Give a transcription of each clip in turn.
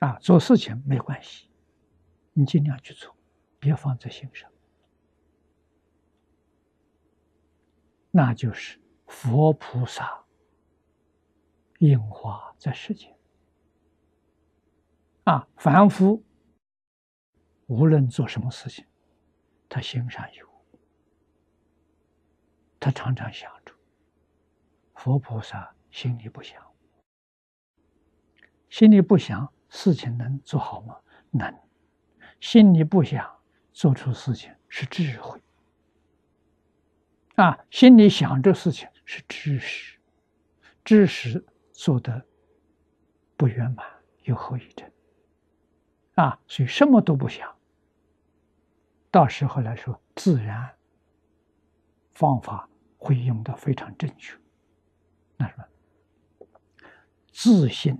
啊，做事情没关系，你尽量去做，别放在心上。那就是佛菩萨印化在世间啊，凡夫无论做什么事情，他心上有，他常常想着佛菩萨心里不想，心里不想，事情能做好吗？能，心里不想做出事情是智慧。啊，心里想这事情是知识，知识做的不圆满，有后遗症。啊，所以什么都不想，到时候来说，自然方法会用的非常正确。那什么，自信、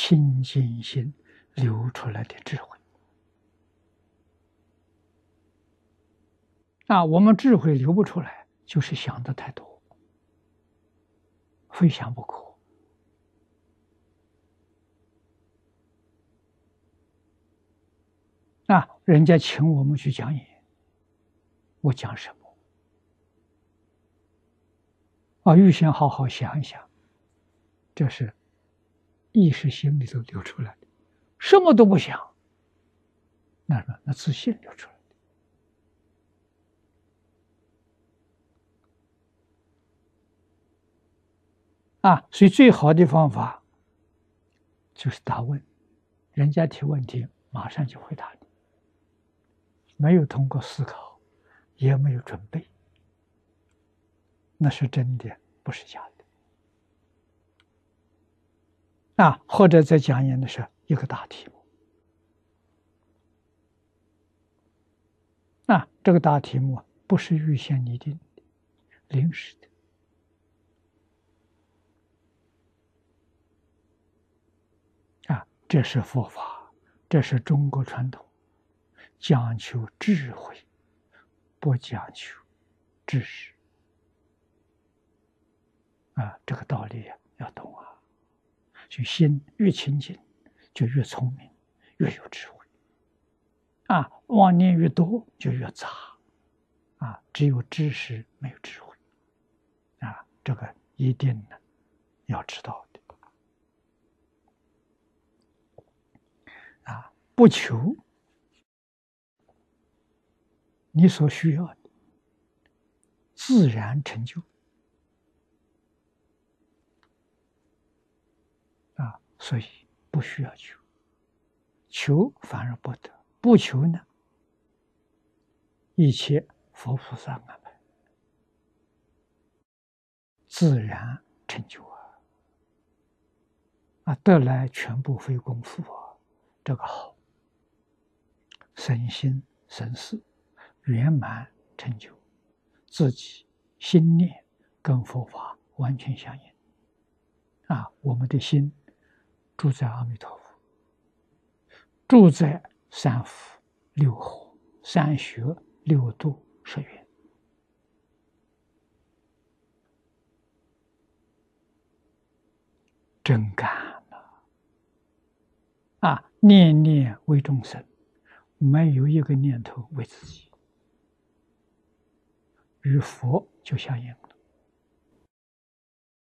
清净心流出来的智慧。啊，我们智慧流不出来。就是想的太多，非想不可。啊，人家请我们去讲演，我讲什么？啊，预先好好想一想，这是意识心里头流出来的，什么都不想，那什么？那自信流出来。啊，所以最好的方法就是答问，人家提问题，马上就回答你，没有通过思考，也没有准备，那是真的，不是假的。啊，或者在讲演的时候，一个大题目，啊，这个大题目不是预先拟定的，临时的。啊这是佛法，这是中国传统，讲求智慧，不讲求知识。啊，这个道理要懂啊！就心越清净，就越聪明，越有智慧。啊，妄念越多，就越杂。啊，只有知识，没有智慧。啊，这个一定呢，要知道的。啊。不求你所需要的，自然成就啊！所以不需要求，求反而不得；不求呢，一切佛菩萨安排，自然成就啊！啊，得来全部非功夫啊，这个好。身心神事圆满成就，自己心念跟佛法完全相应。啊，我们的心住在阿弥陀佛，住在三福六合、三学六度十缘，真干了！啊，念念为众生。没有一个念头为自己，与佛就相应了。